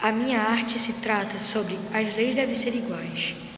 A minha arte se trata sobre as leis devem ser iguais.